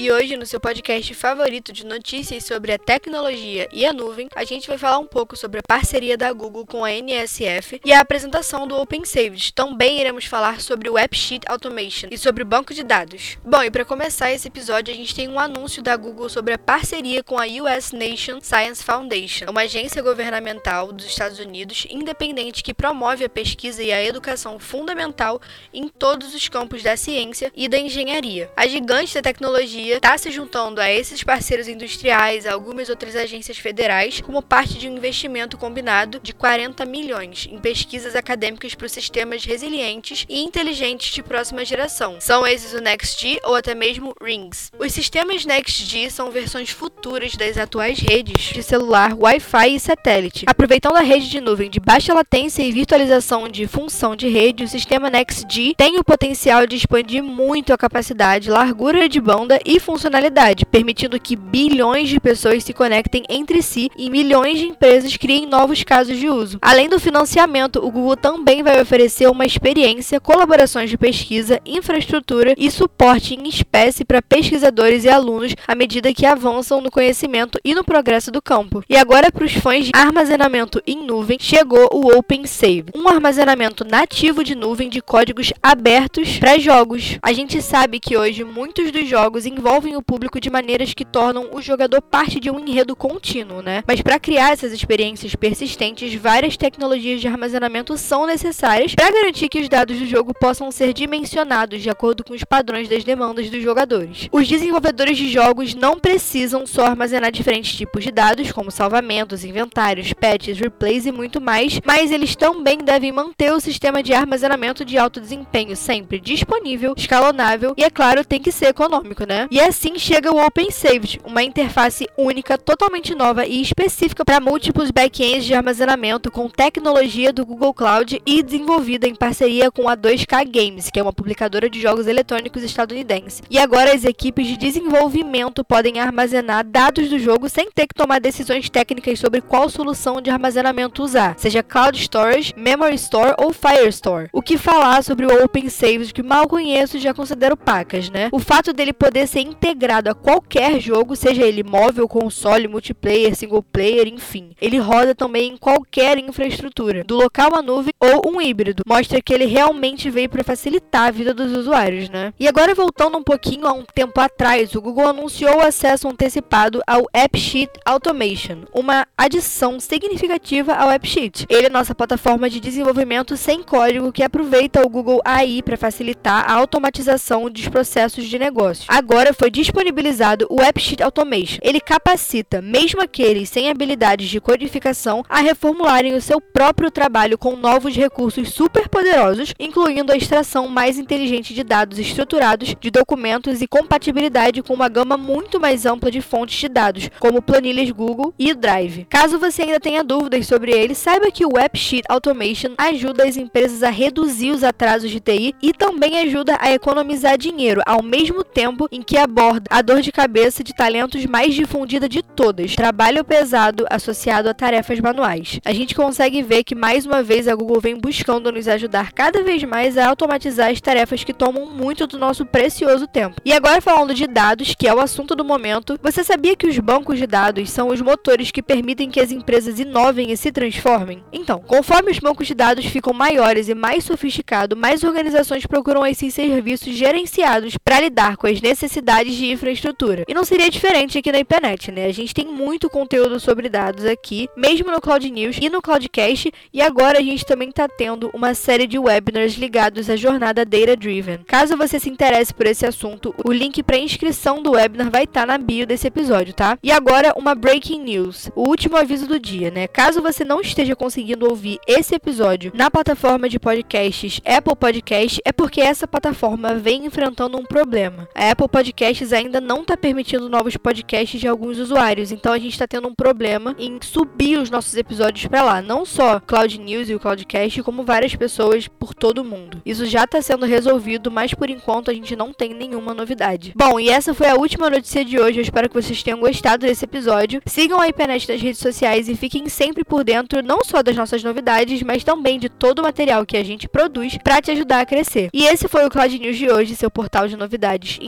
E hoje, no seu podcast favorito de notícias sobre a tecnologia e a nuvem, a gente vai falar um pouco sobre a parceria da Google com a NSF e a apresentação do OpenSaved. Também iremos falar sobre o AppSheet Automation e sobre o banco de dados. Bom, e para começar esse episódio, a gente tem um anúncio da Google sobre a parceria com a US Nation Science Foundation, uma agência governamental dos Estados Unidos independente que promove a pesquisa e a educação fundamental em todos os campos da ciência e da engenharia. A gigante da tecnologia está se juntando a esses parceiros industriais, a algumas outras agências federais, como parte de um investimento combinado de 40 milhões em pesquisas acadêmicas para os sistemas resilientes e inteligentes de próxima geração. São esses o NextG ou até mesmo RINGS. Os sistemas NextG são versões futuras das atuais redes de celular, Wi-Fi e satélite. Aproveitando a rede de nuvem de baixa latência e virtualização de função de rede, o sistema NextG tem o potencial de expandir muito a capacidade, largura de banda e funcionalidade, permitindo que bilhões de pessoas se conectem entre si e milhões de empresas criem novos casos de uso. Além do financiamento, o Google também vai oferecer uma experiência, colaborações de pesquisa, infraestrutura e suporte em espécie para pesquisadores e alunos à medida que avançam no conhecimento e no progresso do campo. E agora, para os fãs de armazenamento em nuvem, chegou o OpenSave, um armazenamento nativo de nuvem de códigos abertos para jogos. A gente sabe que hoje muitos dos jogos envolvem envolvem o público de maneiras que tornam o jogador parte de um enredo contínuo, né? Mas para criar essas experiências persistentes, várias tecnologias de armazenamento são necessárias para garantir que os dados do jogo possam ser dimensionados de acordo com os padrões das demandas dos jogadores. Os desenvolvedores de jogos não precisam só armazenar diferentes tipos de dados, como salvamentos, inventários, patches, replays e muito mais, mas eles também devem manter o sistema de armazenamento de alto desempenho sempre disponível, escalonável e, é claro, tem que ser econômico, né? E assim chega o OpenSaved, uma interface única, totalmente nova e específica para múltiplos backends de armazenamento com tecnologia do Google Cloud e desenvolvida em parceria com a 2K Games, que é uma publicadora de jogos eletrônicos estadunidense. E agora as equipes de desenvolvimento podem armazenar dados do jogo sem ter que tomar decisões técnicas sobre qual solução de armazenamento usar, seja Cloud Storage, Memory Store ou Firestore. O que falar sobre o OpenSaved que mal conheço e já considero pacas, né? O fato dele poder ser integrado a qualquer jogo, seja ele móvel, console, multiplayer, single player, enfim. Ele roda também em qualquer infraestrutura, do local à nuvem ou um híbrido. Mostra que ele realmente veio para facilitar a vida dos usuários, né? E agora voltando um pouquinho a um tempo atrás, o Google anunciou o acesso antecipado ao AppSheet Automation, uma adição significativa ao AppSheet. Ele é nossa plataforma de desenvolvimento sem código que aproveita o Google AI para facilitar a automatização dos processos de negócio. Agora agora foi disponibilizado o AppSheet Automation. Ele capacita, mesmo aqueles sem habilidades de codificação, a reformularem o seu próprio trabalho com novos recursos super poderosos, incluindo a extração mais inteligente de dados estruturados, de documentos e compatibilidade com uma gama muito mais ampla de fontes de dados, como planilhas Google e Drive. Caso você ainda tenha dúvidas sobre ele, saiba que o AppSheet Automation ajuda as empresas a reduzir os atrasos de TI e também ajuda a economizar dinheiro, ao mesmo tempo em que aborda a dor de cabeça de talentos mais difundida de todas, trabalho pesado associado a tarefas manuais. A gente consegue ver que mais uma vez a Google vem buscando nos ajudar cada vez mais a automatizar as tarefas que tomam muito do nosso precioso tempo. E agora falando de dados, que é o assunto do momento, você sabia que os bancos de dados são os motores que permitem que as empresas inovem e se transformem? Então, conforme os bancos de dados ficam maiores e mais sofisticados, mais organizações procuram esses serviços gerenciados para lidar com as necessidades de infraestrutura. E não seria diferente aqui na IPNET, né? A gente tem muito conteúdo sobre dados aqui, mesmo no Cloud News e no Cloudcast, e agora a gente também está tendo uma série de webinars ligados à jornada Data Driven. Caso você se interesse por esse assunto, o link para inscrição do webinar vai estar tá na bio desse episódio, tá? E agora uma breaking news, o último aviso do dia, né? Caso você não esteja conseguindo ouvir esse episódio na plataforma de podcasts Apple Podcast, é porque essa plataforma vem enfrentando um problema. A Apple Podcast Podcasts ainda não está permitindo novos podcasts de alguns usuários, então a gente está tendo um problema em subir os nossos episódios para lá, não só Cloud News e o Cloudcast, como várias pessoas por todo o mundo. Isso já está sendo resolvido, mas por enquanto a gente não tem nenhuma novidade. Bom, e essa foi a última notícia de hoje. Eu espero que vocês tenham gostado desse episódio. Sigam a IPNet nas redes sociais e fiquem sempre por dentro não só das nossas novidades, mas também de todo o material que a gente produz para te ajudar a crescer. E esse foi o Cloud News de hoje, seu portal de novidades e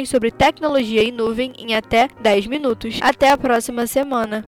informações sobre tecnologia e nuvem em até 10 minutos. Até a próxima semana.